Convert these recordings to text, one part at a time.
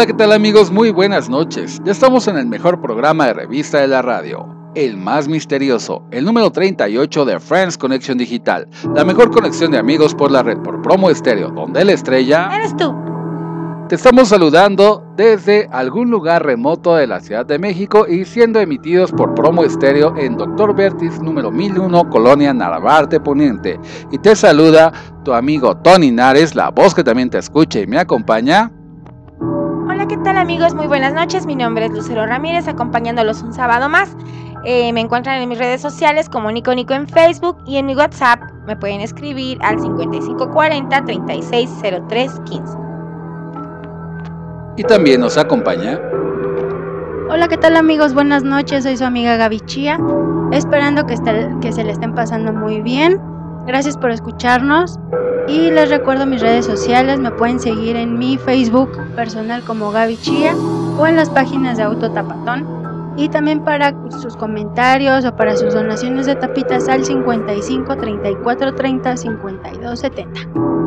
Hola, ¿qué tal amigos? Muy buenas noches. Ya estamos en el mejor programa de revista de la radio, el más misterioso, el número 38 de Friends Connection Digital, la mejor conexión de amigos por la red por promo estéreo, donde la estrella... Eres tú. Te estamos saludando desde algún lugar remoto de la Ciudad de México y siendo emitidos por promo estéreo en Dr. Vertis número 1001, Colonia Narvarte Poniente. Y te saluda tu amigo Tony Nares, la voz que también te escucha y me acompaña. Hola, ¿qué tal amigos? Muy buenas noches. Mi nombre es Lucero Ramírez, acompañándolos un sábado más. Eh, me encuentran en mis redes sociales como Nico Nico en Facebook y en mi WhatsApp me pueden escribir al 5540 360315. Y también nos acompaña. Hola, ¿qué tal amigos? Buenas noches, soy su amiga Gaby Chía, esperando que, que se le estén pasando muy bien. Gracias por escucharnos y les recuerdo mis redes sociales, me pueden seguir en mi Facebook personal como Gaby Chía o en las páginas de Auto Tapatón y también para sus comentarios o para sus donaciones de tapitas al 55 34 30 52 70.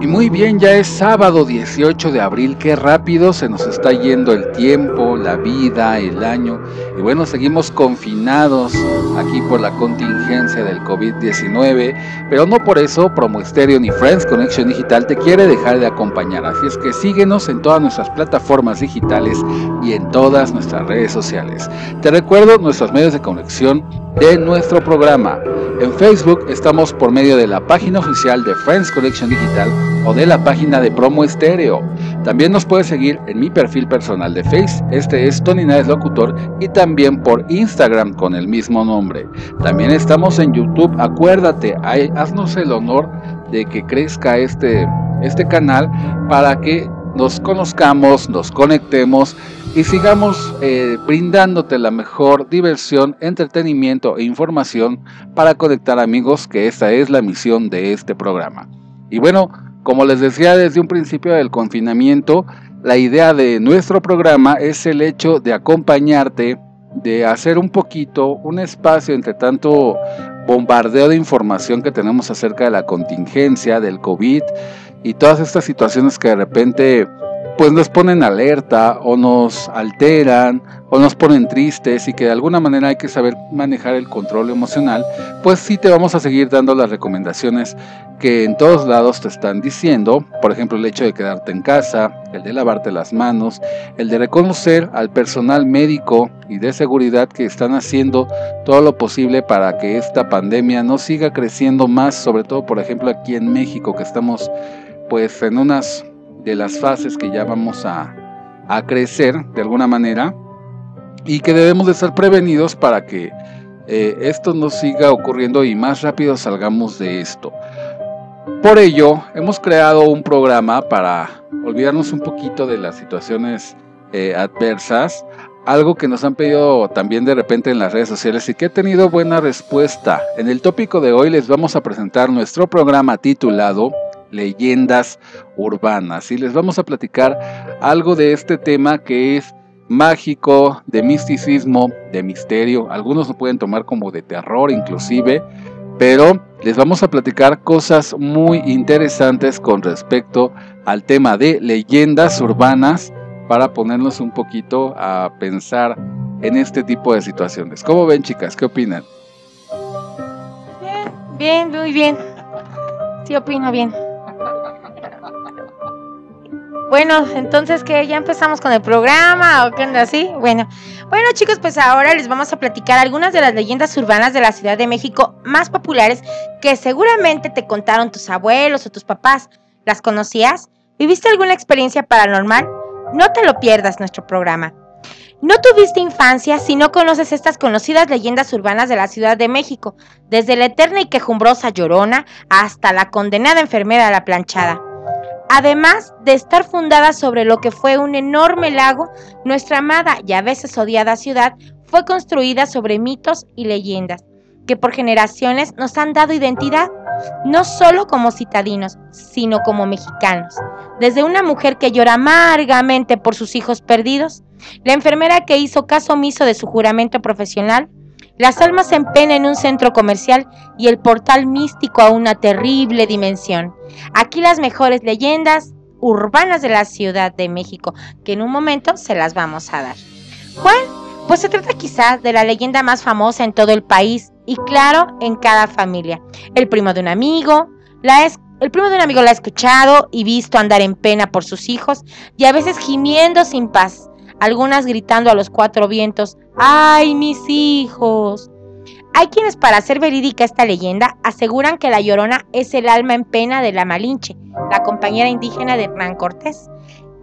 Y muy bien, ya es sábado 18 de abril, qué rápido se nos está yendo el tiempo, la vida, el año. Y bueno, seguimos confinados aquí por la contingencia del COVID-19, pero no por eso Promo Estéreo ni Friends Connection Digital te quiere dejar de acompañar. Así es que síguenos en todas nuestras plataformas digitales y en todas nuestras redes sociales. Te recuerdo nuestros medios de conexión de nuestro programa. En Facebook estamos por medio de la página oficial de Friends Connection Digital o de la página de Promo Estéreo. También nos puedes seguir en mi perfil personal de Face, este es Tony Naes Locutor, y también por Instagram con el mismo nombre. También estamos en YouTube, acuérdate, haznos el honor de que crezca este, este canal para que nos conozcamos, nos conectemos y sigamos eh, brindándote la mejor diversión, entretenimiento e información para conectar amigos, que esta es la misión de este programa. Y bueno, como les decía desde un principio del confinamiento, la idea de nuestro programa es el hecho de acompañarte, de hacer un poquito, un espacio entre tanto bombardeo de información que tenemos acerca de la contingencia, del COVID y todas estas situaciones que de repente pues nos ponen alerta o nos alteran o nos ponen tristes y que de alguna manera hay que saber manejar el control emocional, pues sí te vamos a seguir dando las recomendaciones que en todos lados te están diciendo, por ejemplo el hecho de quedarte en casa, el de lavarte las manos, el de reconocer al personal médico y de seguridad que están haciendo todo lo posible para que esta pandemia no siga creciendo más, sobre todo por ejemplo aquí en México que estamos pues en unas de las fases que ya vamos a, a crecer de alguna manera y que debemos de estar prevenidos para que eh, esto no siga ocurriendo y más rápido salgamos de esto. Por ello, hemos creado un programa para olvidarnos un poquito de las situaciones eh, adversas, algo que nos han pedido también de repente en las redes sociales y que ha tenido buena respuesta. En el tópico de hoy les vamos a presentar nuestro programa titulado Leyendas Urbanas y les vamos a platicar algo de este tema que es mágico, de misticismo, de misterio. Algunos lo pueden tomar como de terror inclusive, pero les vamos a platicar cosas muy interesantes con respecto al tema de leyendas urbanas para ponernos un poquito a pensar en este tipo de situaciones. ¿Cómo ven chicas? ¿Qué opinan? Bien, muy bien. Sí, opino bien. Bueno, entonces que ya empezamos con el programa o qué onda así. Bueno, bueno chicos, pues ahora les vamos a platicar algunas de las leyendas urbanas de la Ciudad de México más populares que seguramente te contaron tus abuelos o tus papás. ¿Las conocías? ¿Viviste alguna experiencia paranormal? No te lo pierdas nuestro programa. No tuviste infancia si no conoces estas conocidas leyendas urbanas de la Ciudad de México, desde la eterna y quejumbrosa Llorona hasta la condenada enfermera de la planchada. Además de estar fundada sobre lo que fue un enorme lago, nuestra amada y a veces odiada ciudad fue construida sobre mitos y leyendas que por generaciones nos han dado identidad, no solo como citadinos, sino como mexicanos. Desde una mujer que llora amargamente por sus hijos perdidos, la enfermera que hizo caso omiso de su juramento profesional, las almas en pena en un centro comercial y el portal místico a una terrible dimensión. Aquí las mejores leyendas urbanas de la Ciudad de México, que en un momento se las vamos a dar. ¿Cuál? Pues se trata quizás de la leyenda más famosa en todo el país y claro, en cada familia. El primo de un amigo, la es, el primo de un amigo la ha escuchado y visto andar en pena por sus hijos y a veces gimiendo sin paz, algunas gritando a los cuatro vientos, ¡ay, mis hijos! Hay quienes para hacer verídica esta leyenda aseguran que la Llorona es el alma en pena de la Malinche, la compañera indígena de Hernán Cortés,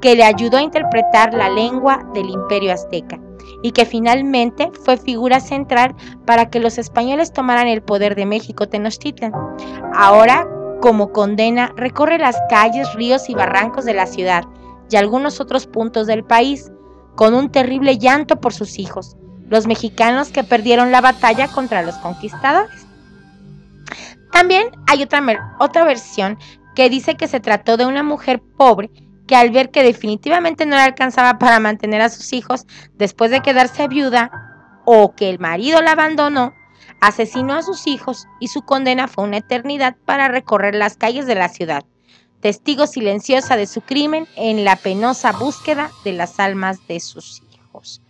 que le ayudó a interpretar la lengua del imperio azteca y que finalmente fue figura central para que los españoles tomaran el poder de México Tenochtitlan. Ahora, como condena, recorre las calles, ríos y barrancos de la ciudad y algunos otros puntos del país, con un terrible llanto por sus hijos, los mexicanos que perdieron la batalla contra los conquistadores. También hay otra, otra versión que dice que se trató de una mujer pobre que al ver que definitivamente no le alcanzaba para mantener a sus hijos después de quedarse viuda o que el marido la abandonó, asesinó a sus hijos y su condena fue una eternidad para recorrer las calles de la ciudad, testigo silenciosa de su crimen en la penosa búsqueda de las almas de sus hijos.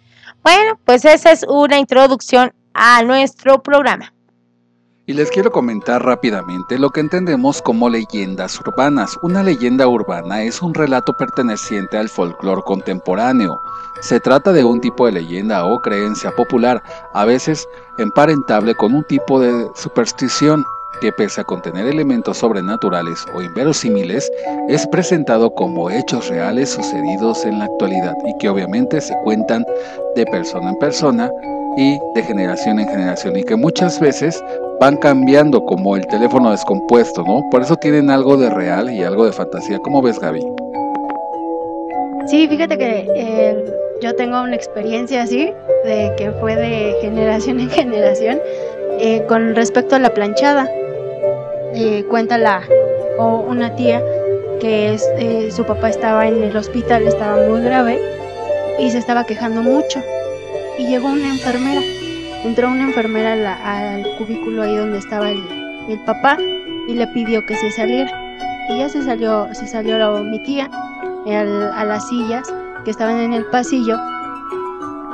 Bueno, pues esa es una introducción a nuestro programa. Y les quiero comentar rápidamente lo que entendemos como leyendas urbanas. Una leyenda urbana es un relato perteneciente al folclore contemporáneo. Se trata de un tipo de leyenda o creencia popular, a veces emparentable con un tipo de superstición que pese a contener elementos sobrenaturales o inverosímiles, es presentado como hechos reales sucedidos en la actualidad y que obviamente se cuentan de persona en persona y de generación en generación y que muchas veces van cambiando como el teléfono descompuesto, ¿no? Por eso tienen algo de real y algo de fantasía. ¿Cómo ves, Gaby? Sí, fíjate que eh, yo tengo una experiencia así, de que fue de generación en generación, eh, con respecto a la planchada. Eh, cuenta la, o una tía que es, su papá estaba en el hospital, estaba muy grave y se estaba quejando mucho y llegó una enfermera. Entró una enfermera al cubículo ahí donde estaba el, papá y le pidió que se saliera. Y ya se salió, se salió la, mi tía a las sillas que estaban en el pasillo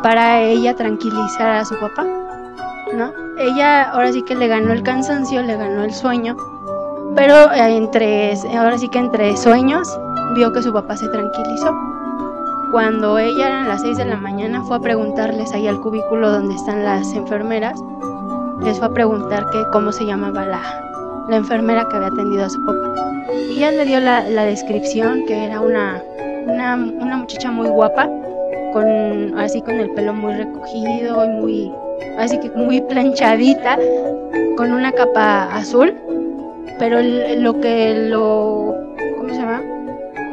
para ella tranquilizar a su papá. ¿no? Ella ahora sí que le ganó el cansancio, le ganó el sueño, pero entre, ahora sí que entre sueños vio que su papá se tranquilizó. Cuando ella eran las 6 de la mañana fue a preguntarles ahí al cubículo donde están las enfermeras, les fue a preguntar que cómo se llamaba la, la enfermera que había atendido a su papá. Y ella le dio la, la descripción que era una, una, una, muchacha muy guapa, con así con el pelo muy recogido y muy así que muy planchadita, con una capa azul, pero lo que lo ¿cómo se llama?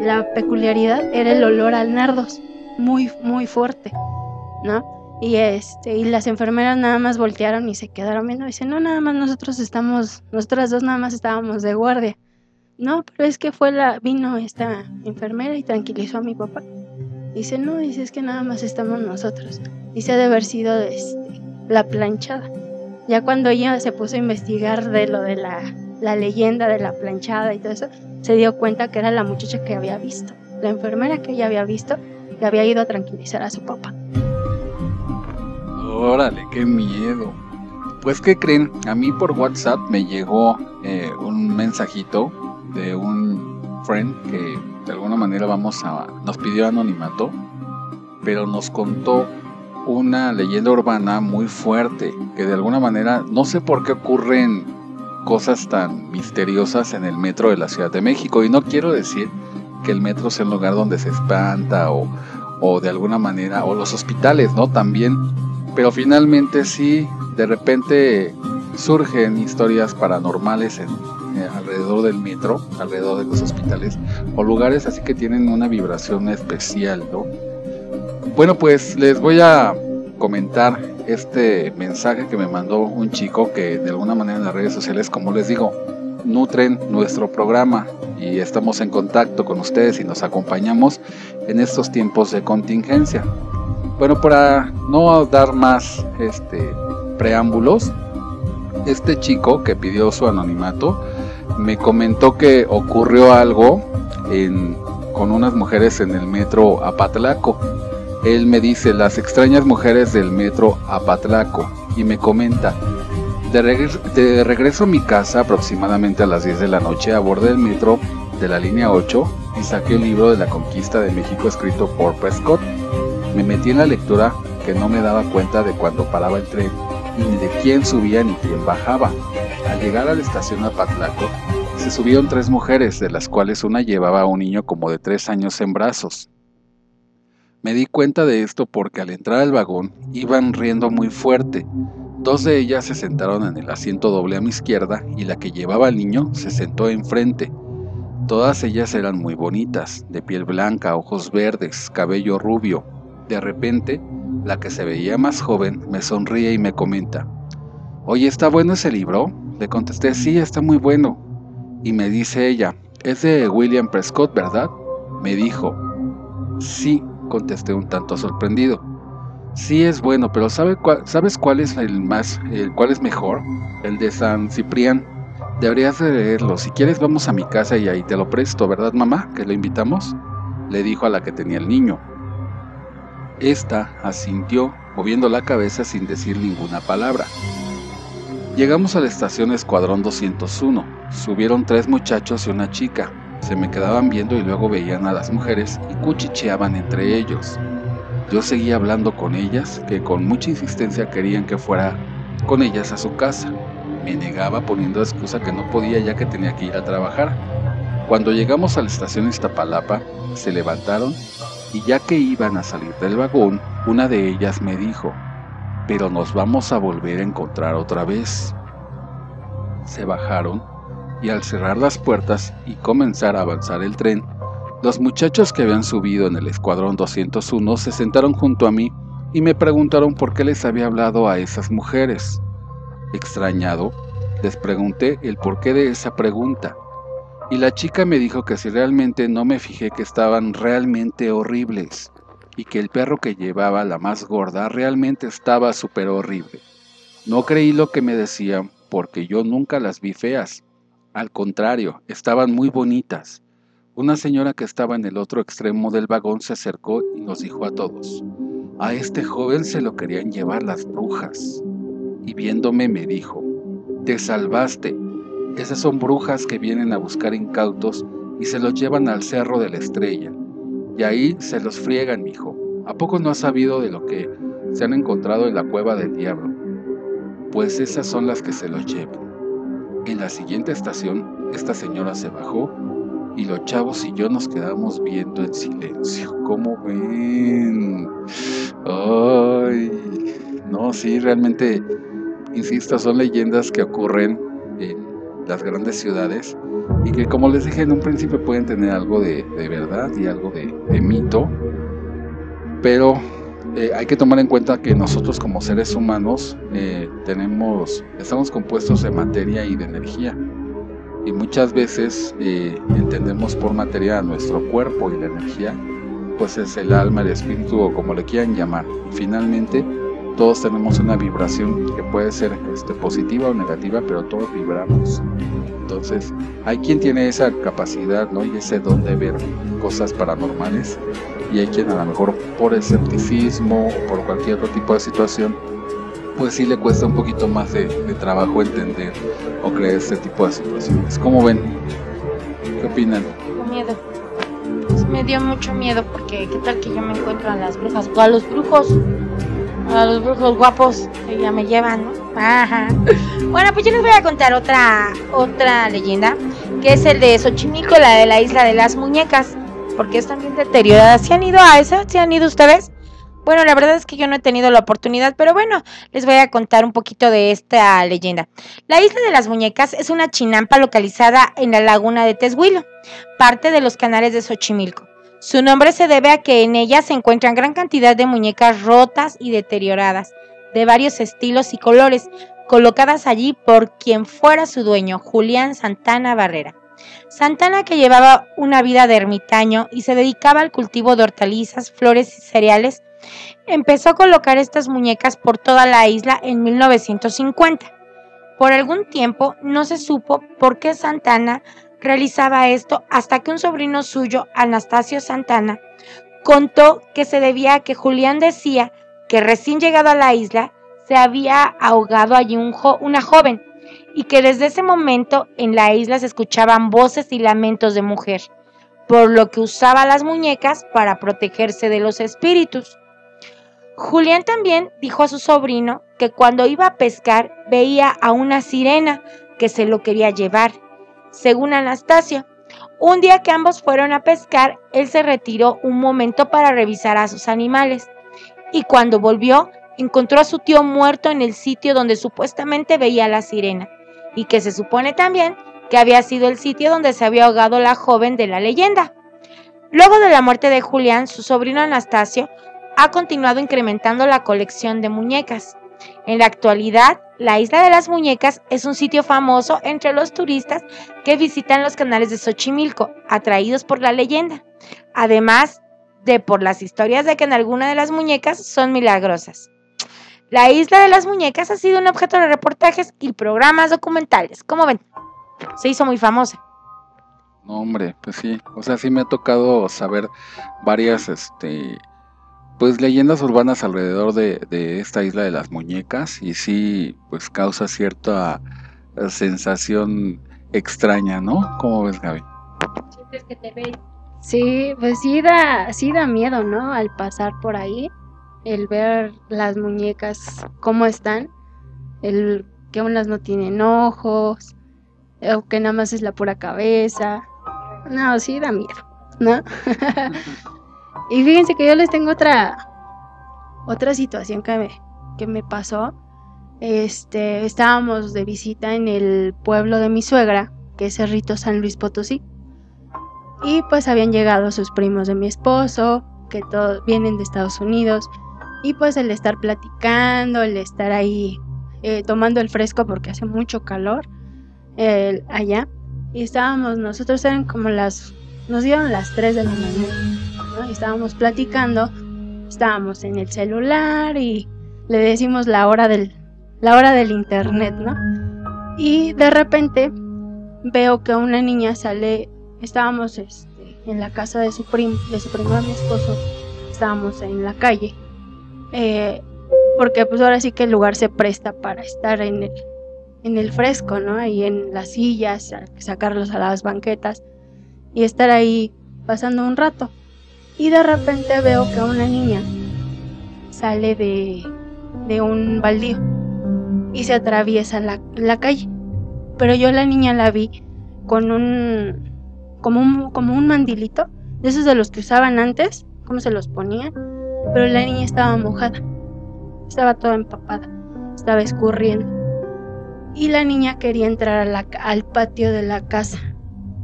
la peculiaridad era el olor al nardos, muy, muy fuerte, ¿no? Y, este, y las enfermeras nada más voltearon y se quedaron viendo. Dicen, no, nada más nosotros estamos, nosotras dos nada más estábamos de guardia. No, pero es que fue la, vino esta enfermera y tranquilizó a mi papá. Dice, no, dice, es que nada más estamos nosotros. Dice, de haber sido este, la planchada. Ya cuando ella se puso a investigar de lo de la, la leyenda de la planchada y todo eso, se dio cuenta que era la muchacha que había visto, la enfermera que ella había visto, que había ido a tranquilizar a su papá. Órale, qué miedo. Pues, ¿qué creen? A mí por WhatsApp me llegó eh, un mensajito de un friend que de alguna manera vamos a. nos pidió anonimato, pero nos contó una leyenda urbana muy fuerte, que de alguna manera no sé por qué ocurren cosas tan misteriosas en el metro de la Ciudad de México. Y no quiero decir que el metro sea un lugar donde se espanta o, o de alguna manera, o los hospitales, ¿no? También. Pero finalmente sí, de repente surgen historias paranormales en, eh, alrededor del metro, alrededor de los hospitales, o lugares así que tienen una vibración especial, ¿no? Bueno, pues les voy a comentar este mensaje que me mandó un chico que de alguna manera en las redes sociales, como les digo, nutren nuestro programa y estamos en contacto con ustedes y nos acompañamos en estos tiempos de contingencia. Bueno, para no dar más este, preámbulos, este chico que pidió su anonimato me comentó que ocurrió algo con unas mujeres en el metro Apatlaco él me dice las extrañas mujeres del metro Apatlaco y me comenta, de, regreso a mi casa aproximadamente a las 10 de la noche abordé el metro de la línea 8 y saqué el libro de la conquista de México escrito por Prescott. Me metí en la lectura que no me daba cuenta de cuando paraba el tren ni de quién subía ni quién bajaba. Al llegar a la estación Apatlaco, se subieron tres mujeres, de las cuales una llevaba a un niño como de tres años en brazos. Me di cuenta de esto porque al entrar al vagón iban riendo muy fuerte. Dos de ellas se sentaron en el asiento doble a mi izquierda y la que llevaba al niño se sentó enfrente. Todas ellas eran muy bonitas, de piel blanca, ojos verdes, cabello rubio. De repente, la que se veía más joven me sonríe y me comenta, Oye, ¿está bueno ese libro? Le contesté, sí, está muy bueno. Y me dice ella, es de William Prescott, ¿verdad? Me dijo, sí, contesté un tanto sorprendido. Sí es bueno, pero ¿sabe ¿sabes cuál es el más, el cuál es mejor? El de San Ciprián. Deberías de leerlo. Si quieres vamos a mi casa y ahí te lo presto, ¿verdad mamá? Que le invitamos. Le dijo a la que tenía el niño. Esta asintió, moviendo la cabeza sin decir ninguna palabra. Llegamos a la estación Escuadrón 201. Subieron tres muchachos y una chica se me quedaban viendo y luego veían a las mujeres y cuchicheaban entre ellos. Yo seguía hablando con ellas, que con mucha insistencia querían que fuera con ellas a su casa. Me negaba poniendo excusa que no podía ya que tenía que ir a trabajar. Cuando llegamos a la estación Iztapalapa, se levantaron y ya que iban a salir del vagón, una de ellas me dijo, pero nos vamos a volver a encontrar otra vez. Se bajaron y al cerrar las puertas y comenzar a avanzar el tren, los muchachos que habían subido en el escuadrón 201 se sentaron junto a mí y me preguntaron por qué les había hablado a esas mujeres. Extrañado, les pregunté el porqué de esa pregunta. Y la chica me dijo que si realmente no me fijé que estaban realmente horribles y que el perro que llevaba la más gorda realmente estaba súper horrible. No creí lo que me decían porque yo nunca las vi feas al contrario, estaban muy bonitas. Una señora que estaba en el otro extremo del vagón se acercó y nos dijo a todos, a este joven se lo querían llevar las brujas. Y viéndome me dijo, te salvaste. Esas son brujas que vienen a buscar incautos y se los llevan al cerro de la estrella. Y ahí se los friegan, hijo. ¿A poco no has sabido de lo que se han encontrado en la cueva del diablo? Pues esas son las que se los llevan. En la siguiente estación, esta señora se bajó y los chavos y yo nos quedamos viendo en silencio. ¿Cómo ven? Ay, no, sí, realmente, insisto, son leyendas que ocurren en las grandes ciudades y que como les dije en un principio pueden tener algo de, verdad y algo de, de mito, pero eh, hay que tomar en cuenta que nosotros como seres humanos eh, tenemos, estamos compuestos de materia y de energía. Y muchas veces eh, entendemos por materia nuestro cuerpo y la energía, pues es el alma, el espíritu o como le quieran llamar. Finalmente todos tenemos una vibración que puede ser este, positiva o negativa, pero todos vibramos. Entonces, hay quien tiene esa capacidad ¿no? y ese don de ver cosas paranormales y hay quien a lo mejor por escepticismo o por cualquier otro tipo de situación pues sí le cuesta un poquito más de, trabajo entender o creer este tipo de situaciones. ¿Cómo ven? ¿Qué opinan? Miedo. Me dio mucho miedo porque qué tal que yo me encuentro a las brujas o a los brujos. A los brujos guapos que ya me llevan, ¿no? Ajá. Bueno, pues yo les voy a contar otra otra leyenda, que es el de Xochimilco, la de la isla de las muñecas, porque es también deteriorada. ¿Se han ido a esa? ¿Se han ido ustedes? Bueno, la verdad es que yo no he tenido la oportunidad, pero bueno, les voy a contar un poquito de esta leyenda. La isla de las muñecas es una chinampa localizada en la laguna de Teshuilo, parte de los canales de Xochimilco. Su nombre se debe a que en ella se encuentran gran cantidad de muñecas rotas y deterioradas, de varios estilos y colores, colocadas allí por quien fuera su dueño, Julián Santana Barrera. Santana, que llevaba una vida de ermitaño y se dedicaba al cultivo de hortalizas, flores y cereales, empezó a colocar estas muñecas por toda la isla en 1950. Por algún tiempo no se supo por qué Santana realizaba esto hasta que un sobrino suyo, Anastasio Santana, contó que se debía a que Julián decía que recién llegado a la isla se había ahogado allí un jo- una joven y que desde ese momento en la isla se escuchaban voces y lamentos de mujer, por lo que usaba las muñecas para protegerse de los espíritus. Julián también dijo a su sobrino que cuando iba a pescar veía a una sirena que se lo quería llevar. Según Anastasio, un día que ambos fueron a pescar, él se retiró un momento para revisar a sus animales y cuando volvió encontró a su tío muerto en el sitio donde supuestamente veía a la sirena y que se supone también que había sido el sitio donde se había ahogado la joven de la leyenda. Luego de la muerte de Julián, su sobrino Anastasio ha continuado incrementando la colección de muñecas. En la actualidad, la Isla de las Muñecas es un sitio famoso entre los turistas que visitan los canales de Xochimilco, atraídos por la leyenda, además de por las historias de que en alguna de las muñecas son milagrosas. La Isla de las Muñecas ha sido un objeto de reportajes y programas documentales. Como ven, se hizo muy famosa. No, hombre, pues sí. O sea, sí me ha tocado saber varias, este, pues leyendas urbanas alrededor de, de esta isla de las muñecas y sí, pues causa cierta sensación extraña, ¿no? ¿Cómo ves, Gaby? Sí, pues sí da, sí da miedo, ¿no? Al pasar por ahí, el ver las muñecas cómo están, el que unas no tienen ojos, o que nada más es la pura cabeza. No, sí da miedo, ¿no? y fíjense que yo les tengo otra otra situación que me, que me pasó. Este, estábamos de visita en el pueblo de mi suegra, que es Cerrito San Luis Potosí. Y pues habían llegado sus primos de mi esposo, que todos vienen de Estados Unidos. Y pues el estar platicando, el estar ahí eh, tomando el fresco porque hace mucho calor allá. Y estábamos, nosotros eran como las, nos dieron las 3 de la mañana. ¿no? Estábamos platicando, estábamos en el celular y le decimos la hora del, la hora del internet, ¿no? Y de repente veo que una niña sale estábamos este, en la casa de su primo, de su primo de mi esposo, estábamos en la calle, eh, porque pues ahora sí que el lugar se presta para estar en el, en el fresco, ¿no? Ahí en las sillas, sacarlos a las banquetas y estar ahí pasando un rato. Y de repente veo que una niña sale de, de un baldío y se atraviesa la, la calle. Pero yo la niña la vi con un como un, como un mandilito, de esos de los que usaban antes, cómo se los ponían, pero la niña estaba mojada, estaba toda empapada, estaba escurriendo. Y la niña quería entrar al patio de la casa,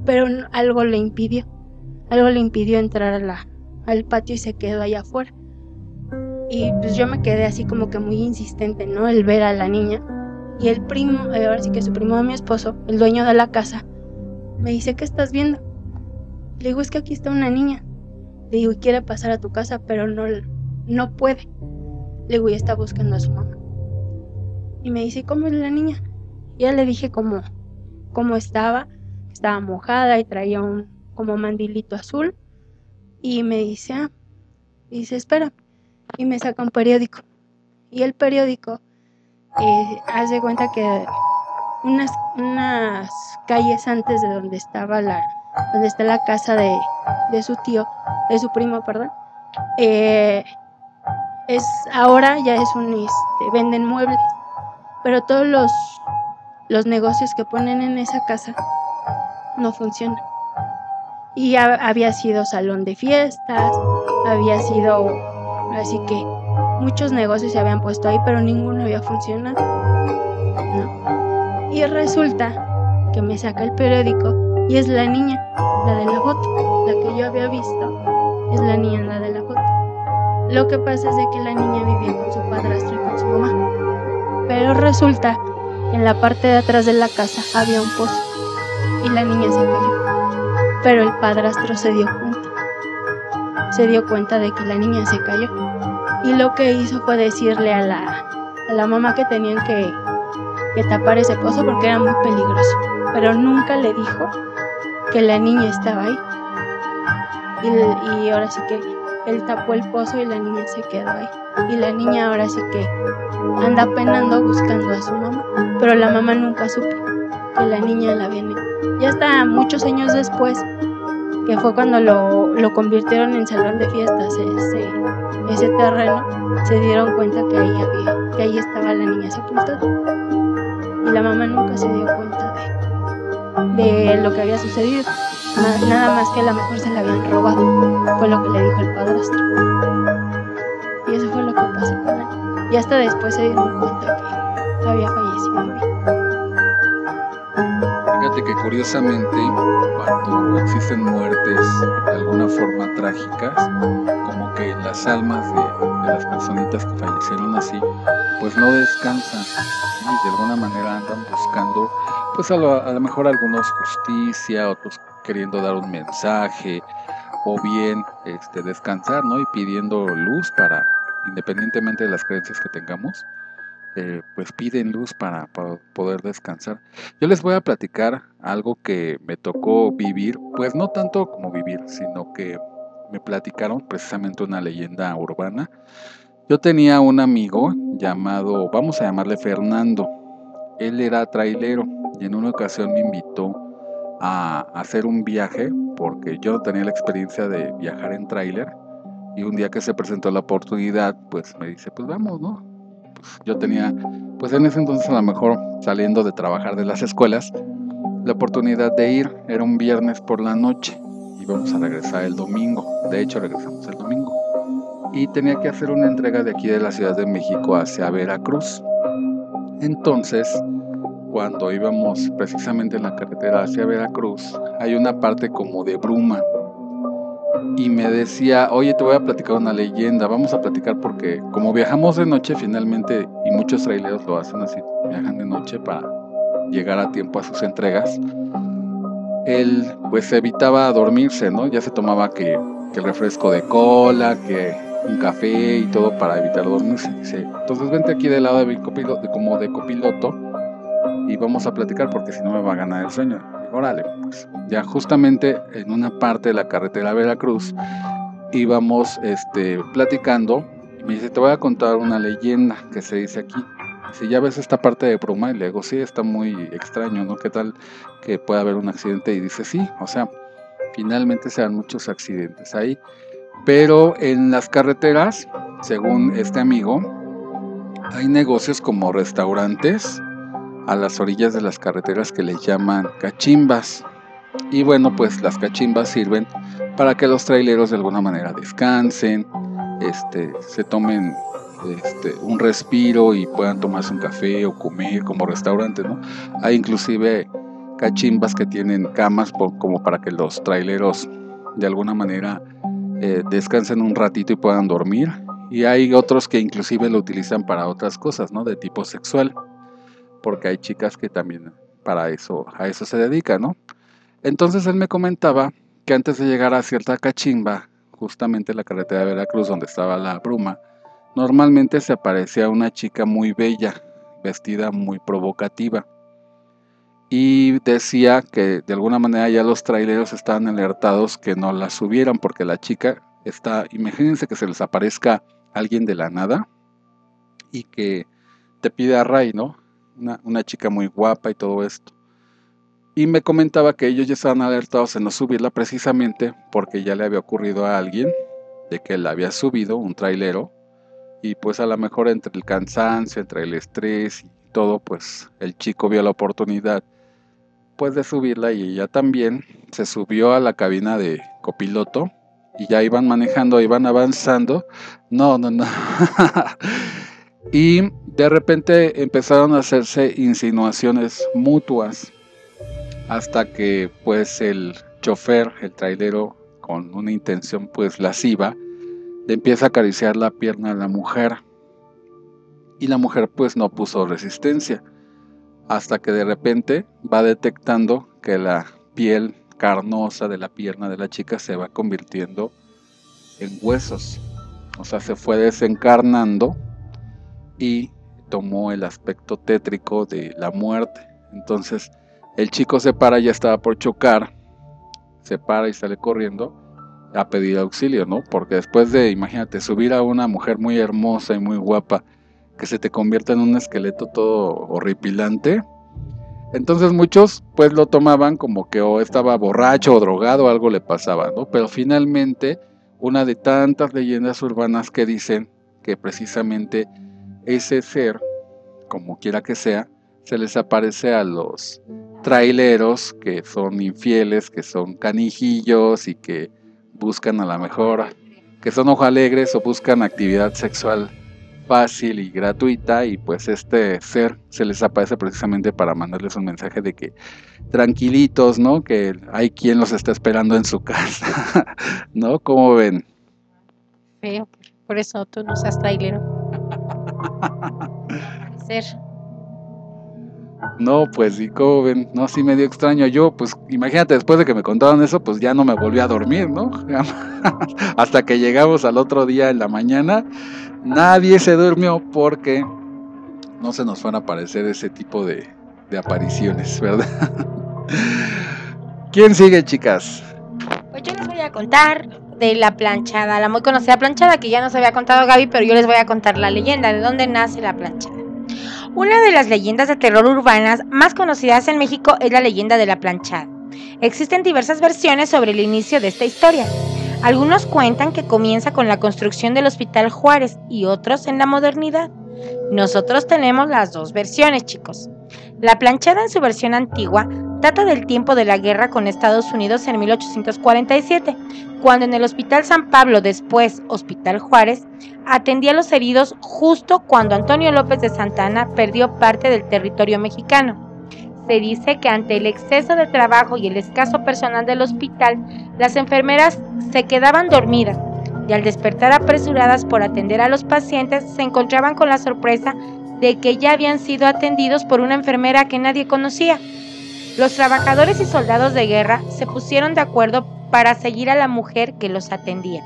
pero algo le impidió, algo le impidió entrar al patio y se quedó allá afuera. Y pues yo me quedé así como que muy insistente, ¿no? El ver a la niña. Y el primo, eh, ahora sí que su primo de mi esposo, el dueño de la casa, me dice, ¿qué estás viendo? Le digo, es que aquí está una niña. Le digo, quiere pasar a tu casa, pero no, no puede. Le digo, y está buscando a su mamá. Y me dice, ¿cómo es la niña? Ya le dije cómo, cómo estaba. Estaba mojada y traía un como mandilito azul. Y me dice, ah, y dice, espera. Y me saca un periódico. Y el periódico eh, haz de cuenta que unas, unas calles antes de donde estaba la, donde está la casa de, de su tío, de su primo, perdón, eh, es ahora ya es un este, venden muebles, pero todos los los negocios que ponen en esa casa no funcionan. Y había sido salón de fiestas, había sido así que muchos negocios se habían puesto ahí, pero ninguno había funcionado. Y resulta que me saca el periódico y es la niña, la de la foto, la que yo había visto, es la niña la de la. Lo que pasa es de que la niña vivía con su padrastro y con su mamá. Pero resulta que en la parte de atrás de la casa había un pozo y la niña se cayó. Pero el padrastro se dio cuenta. Se dio cuenta de que la niña se cayó. Y lo que hizo fue decirle a la, a la mamá que tenían que, que tapar ese pozo porque era muy peligroso. Pero nunca le dijo que la niña estaba ahí. Y, y ahora sí que él tapó el pozo y la niña se quedó ahí. Y la niña ahora sí que anda penando buscando a su mamá. Pero la mamá nunca supo que la niña la viene. Ya hasta muchos años después, que fue cuando lo, lo convirtieron en salón de fiestas, ese, ese terreno, se dieron cuenta que ahí, había, que ahí estaba la niña sepultada. Y la mamá nunca se dio cuenta de, de lo que había sucedido. Nada más que a lo mejor se la habían robado, fue lo que le dijo el padrastro. Y eso fue lo que pasó con él. Y hasta después se dieron cuenta que había fallecido. Fíjate que curiosamente, cuando existen muertes de alguna forma trágicas, como que las almas de las personitas que fallecieron así, pues no descansan y de alguna manera andan buscando, pues a lo, a lo mejor algunos justicia, otros queriendo dar un mensaje o bien este, descansar, ¿no? Y pidiendo luz para, independientemente de las creencias que tengamos, eh, pues piden luz para, para, poder descansar. Yo les voy a platicar algo que me tocó vivir, pues no tanto como vivir, sino que me platicaron precisamente una leyenda urbana. Yo tenía un amigo llamado, vamos a llamarle Fernando. Él era trailero y en una ocasión me invitó a hacer un viaje porque yo tenía la experiencia de viajar en tráiler y un día que se presentó la oportunidad pues me dice pues vamos no pues yo tenía pues en ese entonces a lo mejor saliendo de trabajar de las escuelas la oportunidad de ir era un viernes por la noche y vamos a regresar el domingo de hecho regresamos el domingo y tenía que hacer una entrega de aquí de la Ciudad de México hacia Veracruz. Entonces cuando íbamos precisamente en la carretera hacia Veracruz, hay una parte como de bruma. Y me decía, oye, te voy a platicar una leyenda, vamos a platicar porque como viajamos de noche finalmente, y muchos traileros lo hacen así, viajan de noche para llegar a tiempo a sus entregas, él pues evitaba dormirse, ¿no? Ya se tomaba que, que el refresco de cola, que un café y todo para evitar dormirse. Dice, entonces vente aquí del lado de, copiloto, de como de copiloto y vamos a platicar porque si no me va a ganar el sueño. Órale, pues ya justamente en una parte de la carretera Veracruz íbamos este, platicando y me dice, te voy a contar una leyenda que se dice aquí. Si ya ves esta parte de bruma, y le digo, sí, está muy extraño, ¿no? ¿Qué tal que pueda haber un accidente? Y dice, sí, o sea, finalmente se dan muchos accidentes ahí. Pero en las carreteras, según este amigo, hay negocios como restaurantes, a las orillas de las carreteras que les llaman cachimbas. Y bueno, pues las cachimbas sirven para que los traileros de alguna manera descansen, este, se tomen este, un respiro y puedan tomarse un café o comer como restaurante, ¿no? Hay inclusive cachimbas que tienen camas como para que los traileros de alguna manera eh, descansen un ratito y puedan dormir. Y hay otros que inclusive lo utilizan para otras cosas, ¿no? De tipo sexual porque hay chicas que también para eso, a eso se dedican, ¿no? Entonces él me comentaba que antes de llegar a cierta cachimba, justamente la carretera de Veracruz donde estaba la bruma, normalmente se aparecía una chica muy bella, vestida muy provocativa. Y decía que de alguna manera ya los traileros estaban alertados que no la subieran porque la chica está, imagínense que se les aparezca alguien de la nada y que te pide a Ray, ¿no? Una, una chica muy guapa y todo esto. Y me comentaba que ellos ya estaban alertados en no subirla precisamente porque ya le había ocurrido a alguien de que él había subido un trailero y pues a lo mejor entre el cansancio, entre el estrés y todo, pues el chico vio la oportunidad pues de subirla y ella también se subió a la cabina de copiloto y ya iban manejando, iban avanzando. No, no, no. y de repente empezaron a hacerse insinuaciones mutuas hasta que pues el chofer, el trailero, con una intención pues lasciva, le empieza a acariciar la pierna a la mujer. Y la mujer pues no puso resistencia, hasta que de repente va detectando que la piel carnosa de la pierna de la chica se va convirtiendo en huesos. O sea, se fue desencarnando y tomó el aspecto tétrico de la muerte. Entonces, el chico se para, ya estaba por chocar, se para y sale corriendo a pedir auxilio, ¿no? Porque después de, imagínate, subir a una mujer muy hermosa y muy guapa, que se te convierta en un esqueleto todo horripilante, entonces muchos pues lo tomaban como que o estaba borracho o drogado, algo le pasaba, ¿no? Pero finalmente una de tantas leyendas urbanas que dicen que precisamente ese ser, como quiera que sea, se les aparece a los traileros que son infieles, que son canijillos y que buscan a la mejor, que son alegres o buscan actividad sexual fácil y gratuita y pues este ser se les aparece precisamente para mandarles un mensaje de que tranquilitos, ¿no? Que hay quien los está esperando en su casa, ¿no? ¿Cómo ven? Feo, por eso tú no seas trailero. Ser. No, pues y como ven, no, sí medio extraño. Yo, pues imagínate, después de que me contaron eso, pues ya no me volví a dormir, ¿no? Hasta que llegamos al otro día en la mañana, nadie se durmió porque no se nos van a aparecer ese tipo de, de apariciones, ¿verdad? ¿Quién sigue, chicas? Pues yo les voy a contar de la planchada, la muy conocida planchada que ya nos había contado Gaby, pero yo les voy a contar la leyenda de dónde nace la planchada. Una de las leyendas de terror urbanas más conocidas en México es la leyenda de la planchada. Existen diversas versiones sobre el inicio de esta historia. Algunos cuentan que comienza con la construcción del Hospital Juárez y otros en la modernidad. Nosotros tenemos las dos versiones, chicos. La planchada en su versión antigua data del tiempo de la guerra con Estados Unidos en 1847, cuando en el Hospital San Pablo, después Hospital Juárez, atendía a los heridos justo cuando Antonio López de Santana perdió parte del territorio mexicano. Se dice que ante el exceso de trabajo y el escaso personal del hospital, las enfermeras se quedaban dormidas y al despertar apresuradas por atender a los pacientes se encontraban con la sorpresa de que ya habían sido atendidos por una enfermera que nadie conocía. Los trabajadores y soldados de guerra se pusieron de acuerdo para seguir a la mujer que los atendía.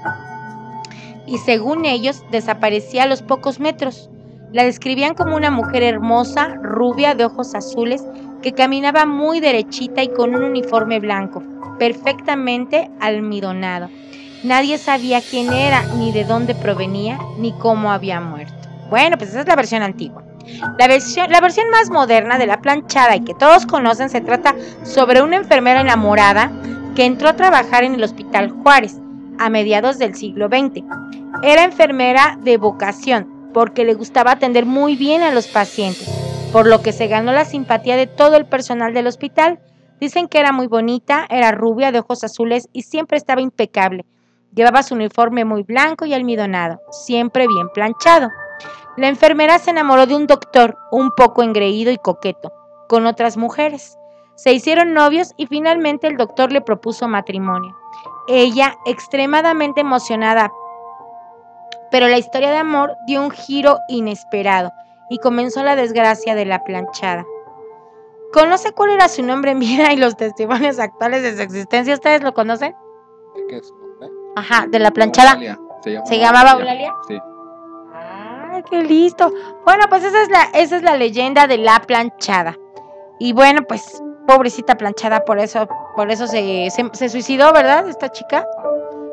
Y según ellos, desaparecía a los pocos metros. La describían como una mujer hermosa, rubia, de ojos azules, que caminaba muy derechita y con un uniforme blanco, perfectamente almidonado. Nadie sabía quién era, ni de dónde provenía, ni cómo había muerto. Bueno, pues esa es la versión antigua. La versión, la versión más moderna de la planchada y que todos conocen se trata sobre una enfermera enamorada que entró a trabajar en el Hospital Juárez a mediados del siglo XX. Era enfermera de vocación porque le gustaba atender muy bien a los pacientes, por lo que se ganó la simpatía de todo el personal del hospital. Dicen que era muy bonita, era rubia, de ojos azules y siempre estaba impecable. Llevaba su uniforme muy blanco y almidonado, siempre bien planchado. La enfermera se enamoró de un doctor un poco engreído y coqueto, con otras mujeres. Se hicieron novios y finalmente el doctor le propuso matrimonio. Ella, extremadamente emocionada, pero la historia de amor dio un giro inesperado y comenzó la desgracia de la planchada. ¿Conoce cuál era su nombre en vida y los testimonios actuales de su existencia? ¿Ustedes lo conocen? ¿Qué es nombre? Ajá, de la planchada. Eulalia. Se, llamaba ¿Se llamaba Eulalia? Sí. ¡Ay, qué listo! Bueno, pues esa es la, esa es la leyenda de la planchada. Y bueno, pues, pobrecita planchada, por eso, por eso se, se, se suicidó, ¿verdad? Esta chica.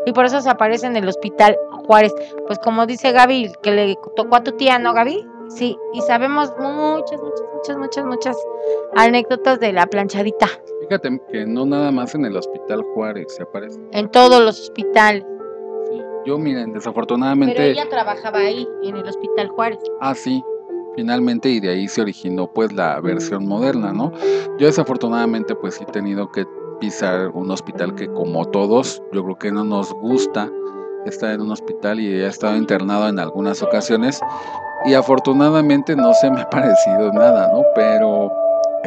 Y por eso se aparece en el hospital Juárez. Pues como dice Gaby, que le tocó a tu tía, ¿no, Gaby? Sí, y sabemos muchas, muchas, muchas, muchas, muchas anécdotas de la planchadita. Fíjate que no nada más en el Hospital Juárez se aparece. En todos los hospitales. Yo, miren, Pero desafortunadamente... ella trabajaba ahí, en el Hospital Juárez. Ah, sí, finalmente y de ahí se originó pues la versión moderna, ¿no? Yo desafortunadamente pues sí he tenido que pisar un hospital que como todos, yo creo que no nos gusta estar en un hospital y he estado internado en algunas ocasiones y afortunadamente no se me ha parecido nada, ¿no? Pero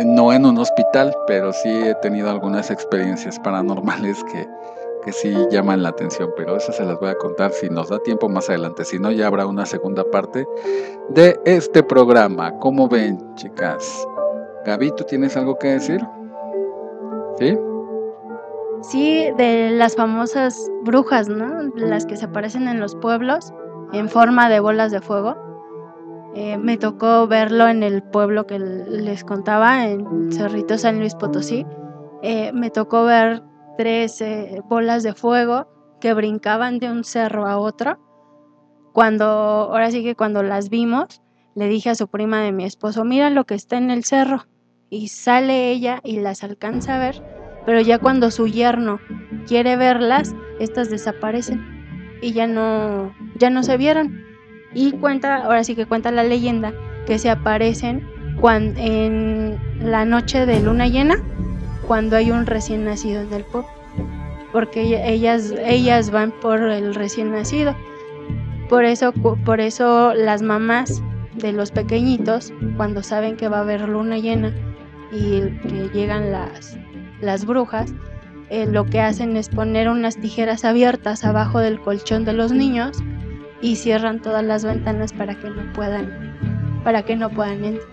no en un hospital, pero sí he tenido algunas experiencias paranormales que, que sí llaman la atención, pero eso se las voy a contar si nos da tiempo más adelante, si no ya habrá una segunda parte de este programa. ¿Cómo ven, chicas? Gaby, ¿tú tienes algo que decir? ¿Sí? Sí, de las famosas brujas, ¿no? Las que se aparecen en los pueblos en forma de bolas de fuego. Eh, me tocó verlo en el pueblo que les contaba, en Cerrito San Luis Potosí. Eh, me tocó ver tres bolas de fuego que brincaban de un cerro a otro. Cuando, ahora sí que cuando las vimos, le dije a su prima de mi esposo, mira lo que está en el cerro. Y sale ella y las alcanza a ver, pero ya cuando su yerno quiere verlas, estas desaparecen y ya no, ya no se vieron. Y cuenta, ahora sí que cuenta la leyenda, que se aparecen cuan- en la noche de luna llena, cuando hay un recién nacido en el pueblo. Porque ella- ellas, ellas van por el recién nacido. Por eso, por eso las mamás de los pequeñitos, cuando saben que va a haber luna llena y que llegan las, las brujas, eh, lo que hacen es poner unas tijeras abiertas abajo del colchón de los niños y cierran todas las ventanas para que no puedan para que no puedan entrar.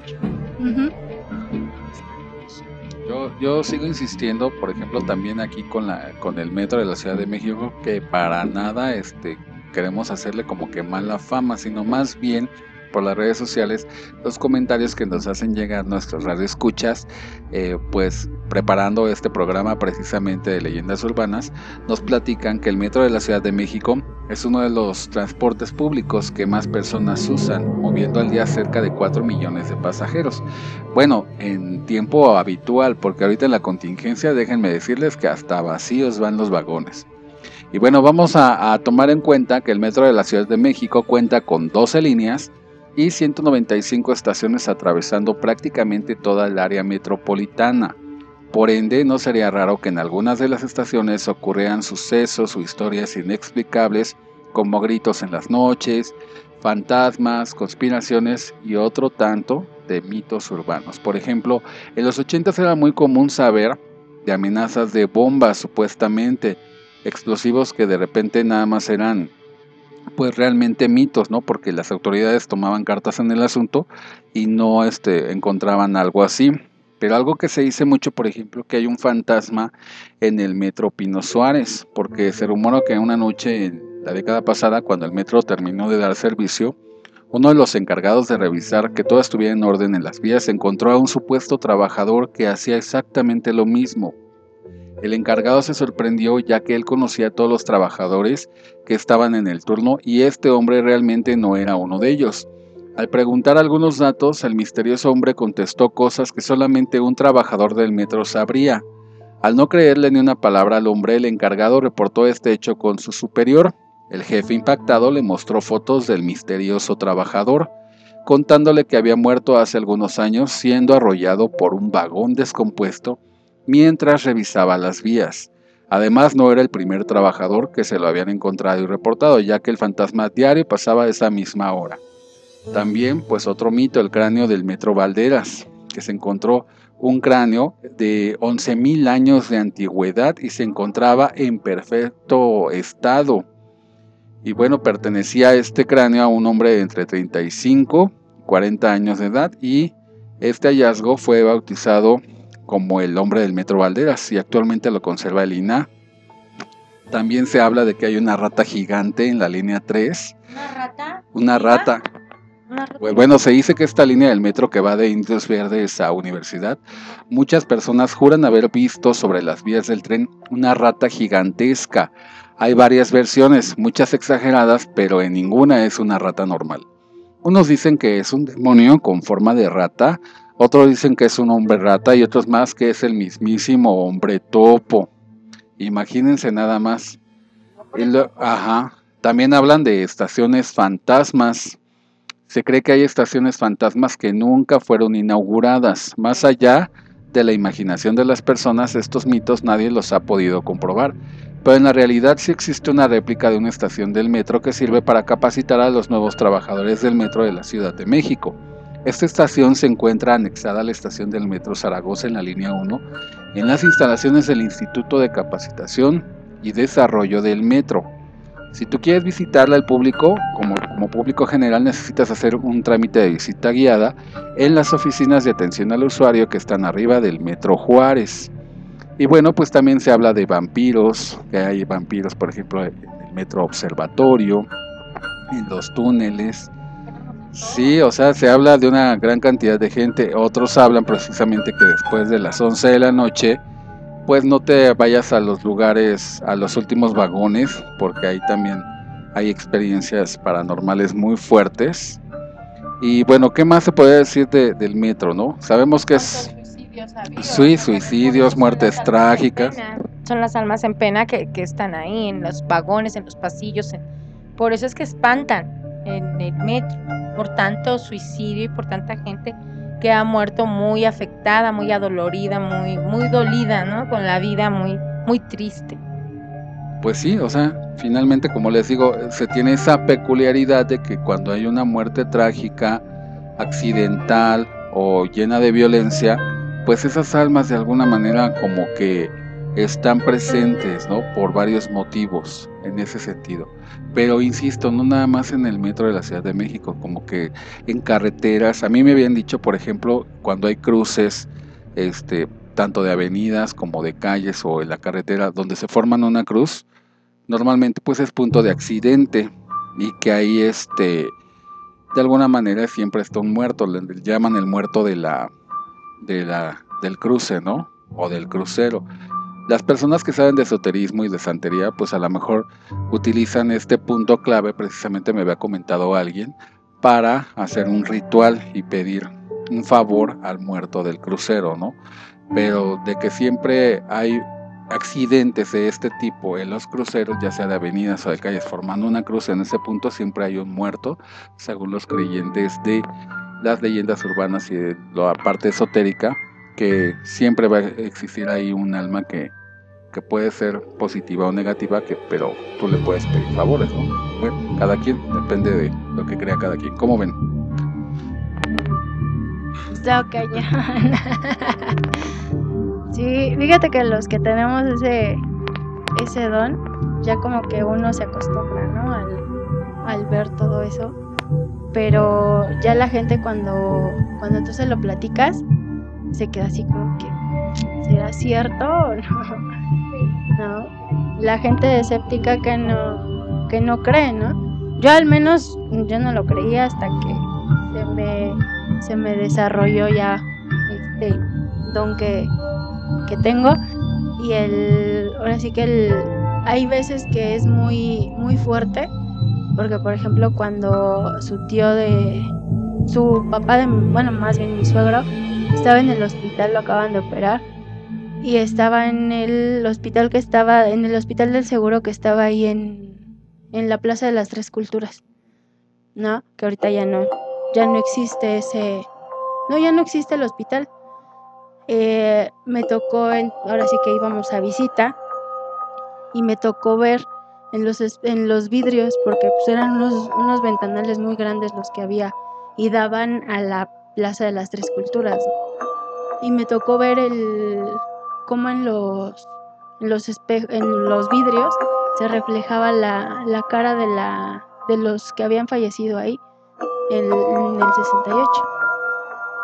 Yo, yo sigo insistiendo, por ejemplo, también aquí con la con el metro de la Ciudad de México, que para nada este queremos hacerle como que mala fama, sino más bien por las redes sociales los comentarios que nos hacen llegar nuestros radioescuchas, eh, pues preparando este programa precisamente de leyendas urbanas, nos platican que el metro de la Ciudad de México es uno de los transportes públicos que más personas usan, moviendo al día cerca de 4 millones de pasajeros. Bueno, en tiempo habitual, porque ahorita en la contingencia déjenme decirles que hasta vacíos van los vagones. Y bueno, vamos a, a tomar en cuenta que el metro de la Ciudad de México cuenta con 12 líneas y 195 estaciones atravesando prácticamente toda el área metropolitana. Por ende, no sería raro que en algunas de las estaciones ocurrieran sucesos o historias inexplicables como gritos en las noches, fantasmas, conspiraciones y otro tanto de mitos urbanos. Por ejemplo, en los 80 era muy común saber de amenazas de bombas supuestamente explosivos que de repente nada más eran pues realmente mitos, ¿no? Porque las autoridades tomaban cartas en el asunto y no este, encontraban algo así. Pero algo que se dice mucho, por ejemplo, que hay un fantasma en el metro Pino Suárez, porque se rumora que una noche en la década pasada, cuando el metro terminó de dar servicio, uno de los encargados de revisar que todo estuviera en orden en las vías encontró a un supuesto trabajador que hacía exactamente lo mismo. El encargado se sorprendió ya que él conocía a todos los trabajadores que estaban en el turno y este hombre realmente no era uno de ellos. Al preguntar algunos datos, el misterioso hombre contestó cosas que solamente un trabajador del metro sabría. Al no creerle ni una palabra al hombre, el encargado reportó este hecho con su superior. El jefe impactado le mostró fotos del misterioso trabajador, contándole que había muerto hace algunos años siendo arrollado por un vagón descompuesto mientras revisaba las vías. Además, no era el primer trabajador que se lo habían encontrado y reportado, ya que el fantasma diario pasaba a esa misma hora. También, pues otro mito, el cráneo del Metro Valderas, que se encontró un cráneo de 11.000 años de antigüedad y se encontraba en perfecto estado. Y bueno, pertenecía este cráneo a un hombre de entre 35 y 40 años de edad y este hallazgo fue bautizado como el hombre del Metro Valderas y actualmente lo conserva el INA. También se habla de que hay una rata gigante en la línea 3. ¿Una rata? Una ¿Viva? rata. Una rata. Pues Bueno, se dice que esta línea del metro que va de Indios Verdes a Universidad, muchas personas juran haber visto sobre las vías del tren una rata gigantesca. Hay varias versiones, muchas exageradas, pero en ninguna es una rata normal. Unos dicen que es un demonio con forma de rata, otros dicen que es un hombre rata y otros más que es el mismísimo hombre topo. Imagínense nada más. ajá. También hablan de estaciones fantasmas. Se cree que hay estaciones fantasmas que nunca fueron inauguradas. Más allá de la imaginación de las personas, estos mitos nadie los ha podido comprobar. Pero en la realidad sí existe una réplica de una estación del metro que sirve para capacitar a los nuevos trabajadores del metro de la Ciudad de México. Esta estación se encuentra anexada a la estación del Metro Zaragoza en la línea 1, en las instalaciones del Instituto de Capacitación y Desarrollo del Metro. Si tú quieres visitarla al público, como, como público general necesitas hacer un trámite de visita guiada en las oficinas de atención al usuario que están arriba del Metro Juárez. Y bueno, pues también se habla de vampiros, que hay vampiros, por ejemplo, en el Metro Observatorio, en los túneles. Sí, o sea, se habla de una gran cantidad de gente. Otros hablan precisamente que después de las 11 de la noche, pues no te vayas a los lugares, a los últimos vagones, porque ahí también hay experiencias paranormales muy fuertes. Y bueno, ¿qué más se puede decir del metro, no? Sabemos que es... Sí, suicidios, muertes trágicas. Son las almas en pena que, están ahí, en los vagones, en los pasillos. Por eso es que espantan en el metro, por tanto suicidio y por tanta gente que ha muerto muy afectada, muy adolorida, muy, muy dolida, ¿no? Con la vida muy, muy triste. Pues sí, o sea, finalmente, como les digo, se tiene esa peculiaridad de que cuando hay una muerte trágica, accidental o llena de violencia, pues esas almas de alguna manera como que están presentes, ¿no? Por varios motivos en ese sentido. Pero insisto, no nada más en el metro de la Ciudad de México, como que en carreteras. A mí me habían dicho, por ejemplo, cuando hay cruces, este, tanto de avenidas como de calles o en la carretera, donde se forman una cruz, normalmente pues es punto de accidente y que ahí este, de alguna manera siempre está un muerto, le llaman el muerto de la, de la, del cruce, ¿no? O del crucero. Las personas que saben de esoterismo y de santería, pues a lo mejor utilizan este punto clave, precisamente me había comentado alguien, para hacer un ritual y pedir un favor al muerto del crucero, ¿no? Pero de que siempre hay accidentes de este tipo en los cruceros, ya sea de avenidas o de calles, formando una cruz en ese punto, siempre hay un muerto, según los creyentes de las leyendas urbanas y de la parte esotérica, que siempre va a existir ahí un alma que, que puede ser positiva o negativa, que, pero tú le puedes pedir favores, ¿no? Bueno, cada quien, depende de lo que crea cada quien. ¿Cómo ven? Está cañón. sí, fíjate que los que tenemos ese, ese don, ya como que uno se acostumbra, ¿no? Al, ver todo eso. Pero ya la gente cuando, cuando tú se lo platicas, se queda así como que, ¿será cierto o no? La gente escéptica que no, que no cree, ¿no? Yo al menos, yo no lo creía hasta que se me, se me desarrolló ya este don que, que tengo. Y el, ahora sí que el, hay veces que es muy, muy fuerte, porque por ejemplo cuando su tío de, su papá de, bueno, más bien mi suegro, estaba en el hospital, lo acaban de operar. Y estaba en el hospital que estaba, en el hospital del seguro que estaba ahí en, en la Plaza de las Tres Culturas. ¿No? Que ahorita ya no, ya no existe ese, no, ya no existe el hospital. Eh, me tocó, en, ahora sí que íbamos a visita y me tocó ver en los, en los vidrios, porque pues eran unos, unos ventanales muy grandes los que había y daban a la Plaza de las Tres Culturas. Y me tocó ver el cómo en los, en los, vidrios se reflejaba la, la, cara de, la, de los que habían fallecido ahí en, en el 68.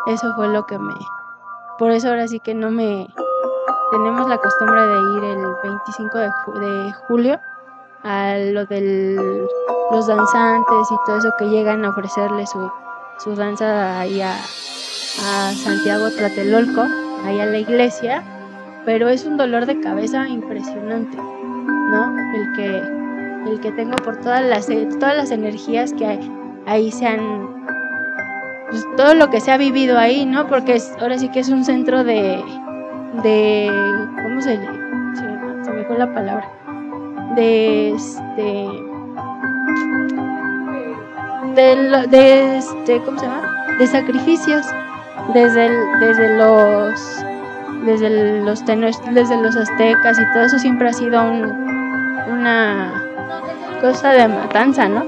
Eso fue lo que me... Por eso ahora sí que no me... Tenemos la costumbre de ir el 25 de, de julio a lo de los danzantes y todo eso que llegan a ofrecerle su, su danza ahí a, Santiago Tlatelolco, ahí a la iglesia, pero es un dolor de cabeza impresionante, ¿no? El que, el que tengo por todas las, todas las energías que, ahí se han, pues, todo lo que se ha vivido ahí, ¿no? Porque ahora sí que es un centro de, de, ¿cómo se le, se, la palabra? De, este, de, de este, ¿cómo se llama? De sacrificios desde, desde los desde los desde los aztecas y todo eso siempre ha sido una cosa de matanza, ¿no?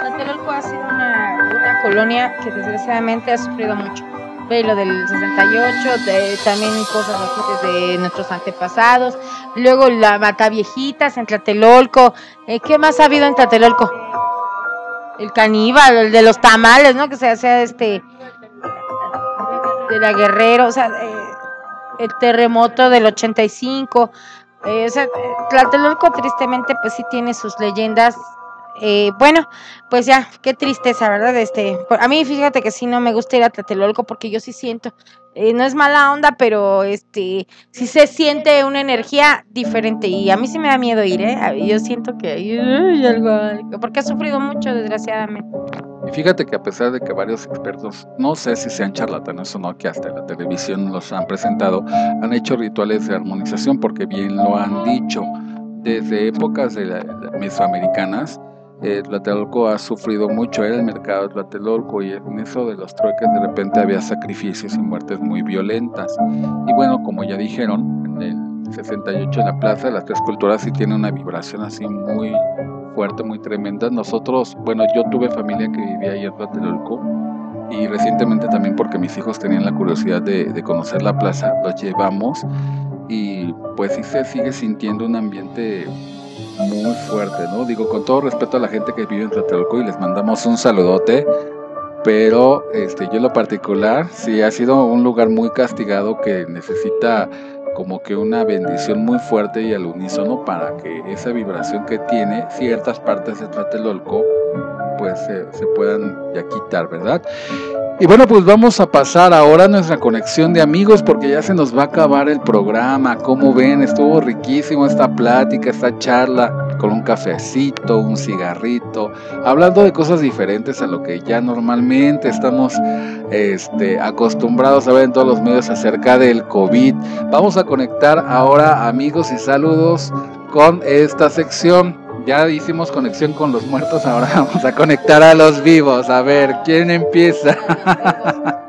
Tlatelolco ha sido una, colonia que desgraciadamente ha sufrido mucho. Ve lo del 68, de, también cosas así desde nuestros antepasados. Luego la mata viejitas en Tlatelolco. Eh, ¿Qué más ha habido en Tlatelolco? El caníbal, el de los tamales, ¿no? Que se hacía este de la Guerrero, o sea, eh, el terremoto del 85. Eh, o sea, Tlatelolco tristemente pues sí tiene sus leyendas. Eh, bueno, pues ya, qué tristeza, ¿verdad? Este, a mí fíjate que sí no me gusta ir a Tlatelolco porque yo sí siento, eh, no es mala onda, pero este, sí se siente una energía diferente y a mí sí me da miedo ir, ¿eh? Yo siento que hay algo, porque he sufrido mucho desgraciadamente. Y fíjate que a pesar de que varios expertos, no sé si sean charlatanes o no, que hasta la televisión los han presentado, han hecho rituales de armonización porque bien lo han dicho. Desde épocas de la, mesoamericanas, eh, Tlatelolco ha sufrido mucho, era el mercado de Tlatelolco y en eso de los trueques de repente había sacrificios y muertes muy violentas. Y bueno, como ya dijeron, en el 68 en la Plaza de las Tres Culturas sí tiene una vibración así muy fuerte, muy tremenda. Nosotros, bueno, yo tuve familia que vivía ahí en Tlatelolco y recientemente también porque mis hijos tenían la curiosidad de, conocer la plaza, los llevamos y pues sí se sigue sintiendo un ambiente muy fuerte, ¿no? Digo, con todo respeto a la gente que vive en Tlatelolco y les mandamos un saludote, pero este, yo lo particular sí ha sido un lugar muy castigado que necesita como que una bendición muy fuerte y al unísono para que esa vibración que tiene ciertas partes de Tlatelolco pues se, puedan ya quitar, ¿verdad? Y bueno, pues vamos a pasar ahora a nuestra conexión de amigos porque ya se nos va a acabar el programa. Como ven, estuvo riquísimo esta plática, esta charla con un cafecito, un cigarrito, hablando de cosas diferentes a lo que ya normalmente estamos este, acostumbrados a ver en todos los medios acerca del COVID. Vamos a conectar ahora amigos y saludos con esta sección. Ya hicimos conexión con los muertos, ahora vamos a conectar a los vivos. A ver, ¿quién empieza?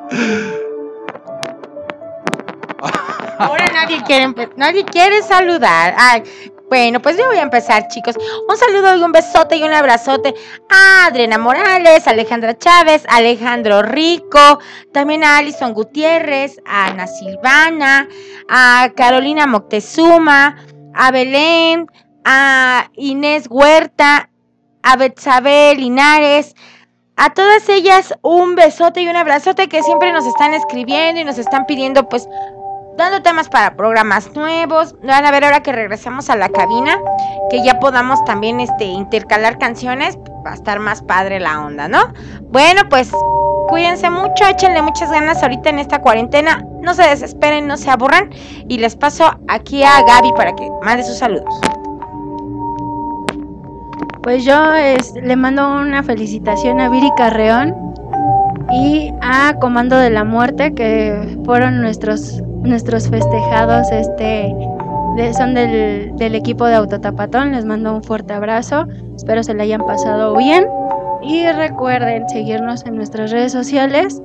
Ahora nadie quiere, nadie quiere saludar. Ay, bueno, pues yo voy a empezar, chicos. Un saludo y un besote y un abrazote a Adriana Morales, Alejandra Chávez, Alejandro Rico, también a Alison Gutiérrez, a Ana Silvana, a Carolina Moctezuma, a Belén, a Inés Huerta, a Betsabe Linares, a todas ellas un besote y un abrazote que siempre nos están escribiendo y nos están pidiendo pues dando temas para programas nuevos. Van a ver ahora que regresemos a la cabina, que ya podamos también este, intercalar canciones, va a estar más padre la onda, ¿no? Bueno, pues cuídense mucho, échenle muchas ganas ahorita en esta cuarentena, no se desesperen, no se aburran y les paso aquí a Gaby para que mande sus saludos. Pues yo le mando una felicitación a Viri Carreón y a Comando de la Muerte, que fueron nuestros nuestros festejados este son del, del, equipo de Autotapatón. Les mando un fuerte abrazo. Espero se le hayan pasado bien. Y recuerden seguirnos en nuestras redes sociales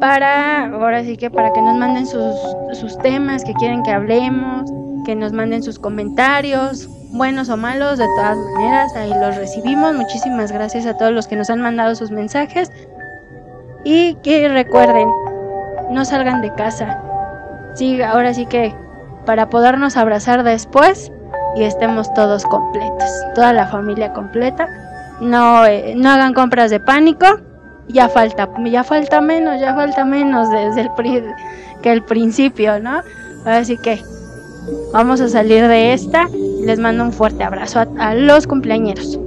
para, ahora sí que para que nos manden sus, sus temas que quieren que hablemos, que nos manden sus comentarios, buenos o malos, de todas maneras, ahí los recibimos. Muchísimas gracias a todos los que nos han mandado sus mensajes. Y que recuerden, no salgan de casa, sí, ahora sí que para podernos abrazar después y estemos todos completos, toda la familia completa. No, eh, no hagan compras de pánico, ya falta, ya falta menos, ya falta menos desde el que el principio, ¿no? Así que vamos a salir de esta. Les mando un fuerte abrazo a, los cumpleañeros.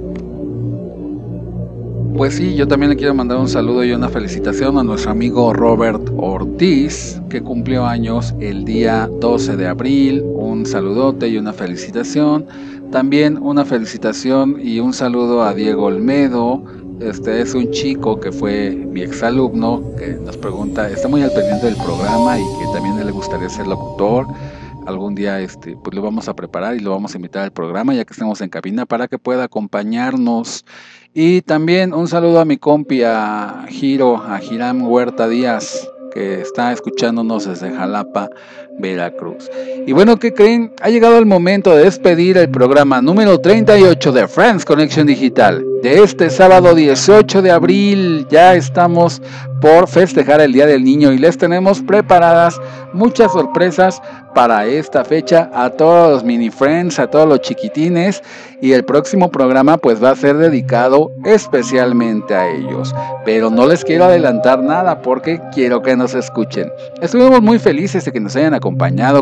Pues sí, yo también le quiero mandar un saludo y una felicitación a nuestro amigo Robert Ortiz, que cumplió años el día 12 de abril. Un saludote y una felicitación. También una felicitación y un saludo a Diego Olmedo, este es un chico que fue mi exalumno que nos pregunta, está muy al pendiente del programa y que también le gustaría ser locutor. Algún día este, pues lo vamos a preparar y lo vamos a invitar al programa ya que estemos en cabina para que pueda acompañarnos. Y también un saludo a mi compi, a Giro, a Giram Huerta Díaz, que está escuchándonos desde Jalapa, Veracruz. Y bueno, ¿qué creen? Ha llegado el momento de despedir el programa número 38 de Friends Connection Digital. De este sábado 18 de abril ya estamos por festejar el Día del Niño y les tenemos preparadas muchas sorpresas para esta fecha a todos los mini friends, a todos los chiquitines y el próximo programa pues va a ser dedicado especialmente a ellos. Pero no les quiero adelantar nada porque quiero que nos escuchen. Estuvimos muy felices de que nos hayan acompañado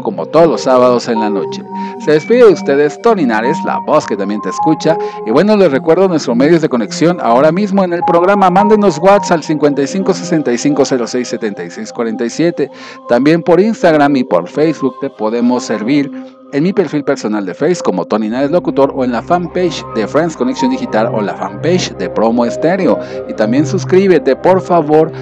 como todos los sábados en la noche. Se despide de ustedes Tony Nares, la voz que también te escucha. Y bueno, les recuerdo nuestros medios de conexión ahora mismo en el programa. Mándenos WhatsApp al 55 65 06 76 47. También por Instagram y por Facebook te podemos servir en mi perfil personal de Face como Tony Nares Locutor o en la fanpage de Friends Connection Digital o la fanpage de Promo Estéreo. Y también suscríbete, por favor,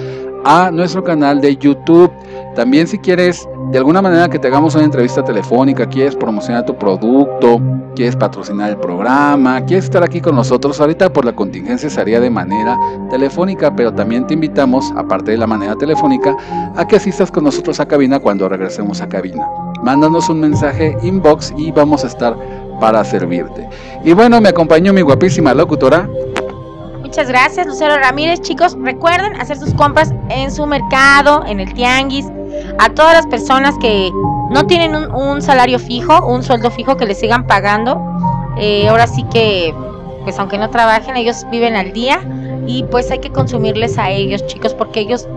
a nuestro canal de YouTube. También si quieres de alguna manera que te hagamos una entrevista telefónica, quieres promocionar tu producto, quieres patrocinar el programa, quieres estar aquí con nosotros, ahorita por la contingencia sería de manera telefónica, pero también te invitamos, aparte de la manera telefónica, a que asistas con nosotros a cabina cuando regresemos a cabina. Mándanos un mensaje inbox y vamos a estar para servirte. Y bueno, me acompañó mi guapísima locutora. Muchas gracias, Lucero Ramírez. Chicos, recuerden hacer sus compras en su mercado, en el tianguis. A todas las personas que no tienen un, un salario fijo, un sueldo fijo que les sigan pagando. Eh, ahora sí que, pues aunque no trabajen, ellos viven al día y pues hay que consumirles a ellos, chicos, porque ellos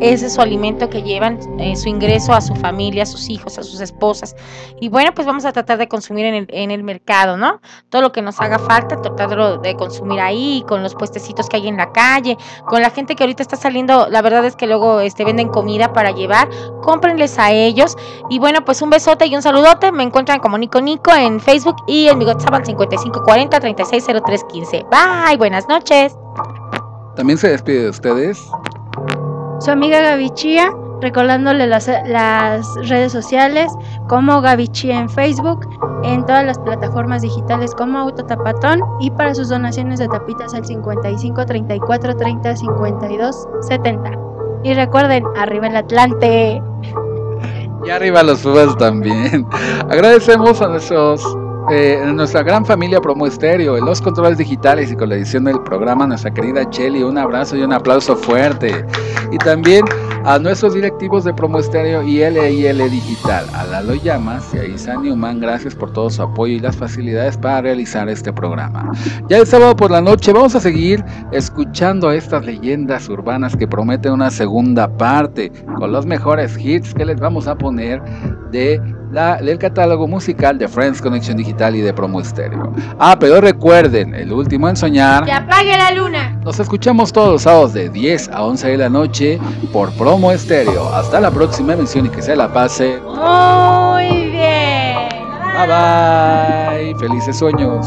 ese es su alimento que llevan, eh, su ingreso a su familia, a sus hijos, a sus esposas. Y bueno, pues vamos a tratar de consumir en el, en el mercado, ¿no? Todo lo que nos haga falta, tratarlo de consumir ahí, con los puestecitos que hay en la calle, con la gente que ahorita está saliendo, la verdad es que luego este, venden comida para llevar, cómprenles a ellos. Y bueno, pues un besote y un saludote, me encuentran como Nico Nico en Facebook y en mi WhatsApp al 5540 360315. Bye, buenas noches. También se despide de ustedes su amiga Gaby Chía, recordándole las, redes sociales como Gaby en Facebook, en todas las plataformas digitales como Autotapatón y para sus donaciones de tapitas al 55 34 30 52 70. Y recuerden, arriba el Atlante. Y arriba los Pumas también. Agradecemos a nuestros eh, nuestra gran familia Promo Estéreo, en los controles digitales y con la edición del programa, nuestra querida Chelly, un abrazo y un aplauso fuerte. Y también a nuestros directivos de Promo Estéreo y LIL Digital, a Lalo Llamas y a Isa Newman, gracias por todo su apoyo y las facilidades para realizar este programa. Ya el sábado por la noche vamos a seguir escuchando estas leyendas urbanas que prometen una segunda parte con los mejores hits que les vamos a poner de la, del catálogo musical de Friends Connection Digital y de Promo Estéreo. Ah, pero recuerden, el último en soñar. ¡Que apague la luna! Nos escuchamos todos los sábados de 10 a 11 de la noche por Promo Estéreo. Hasta la próxima emisión y que se la pase. Muy bien. Bye bye. Felices sueños.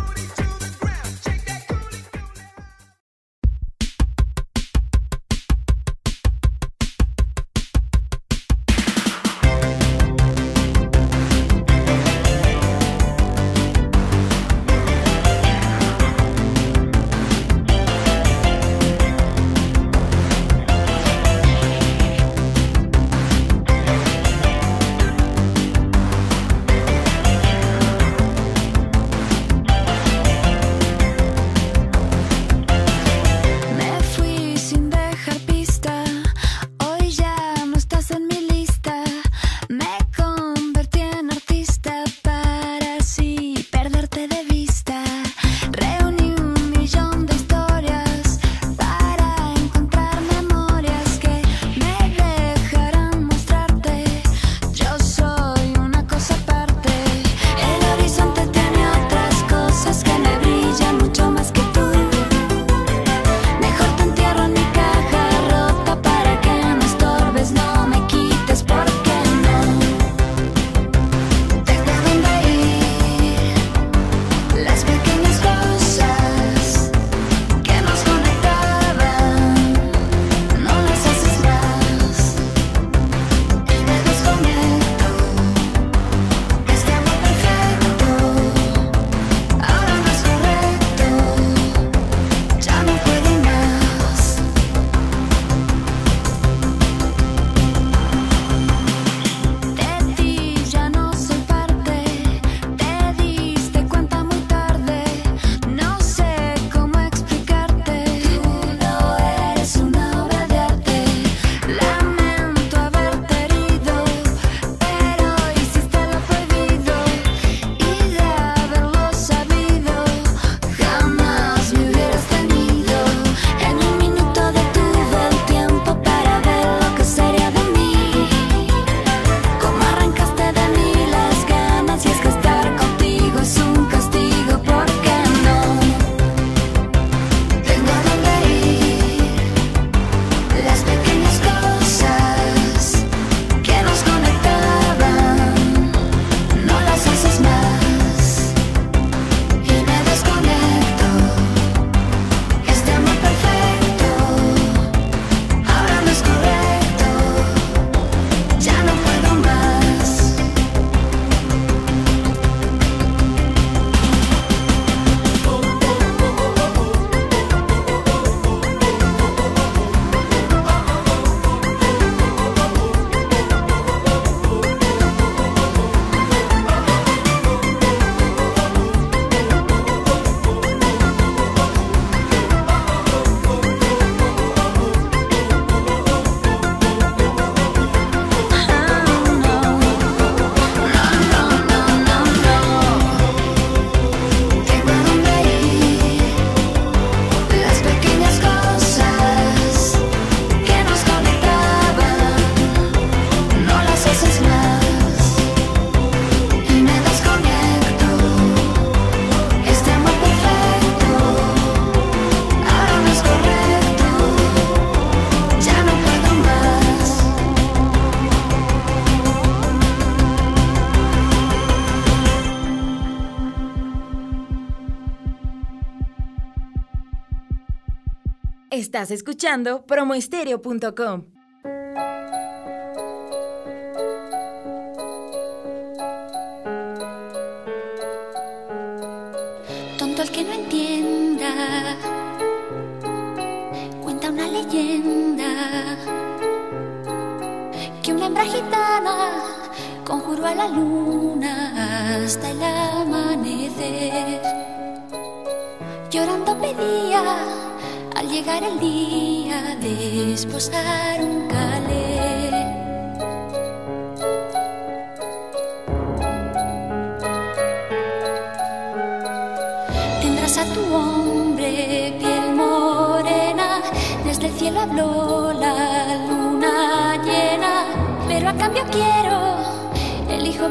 Estás escuchando promoestereo.com.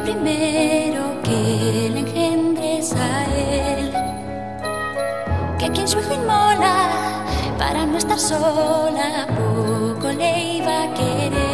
primero que le engendres a él. Que quien su hijo inmola para no estar sola, poco le iba a querer.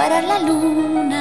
fuera la luna.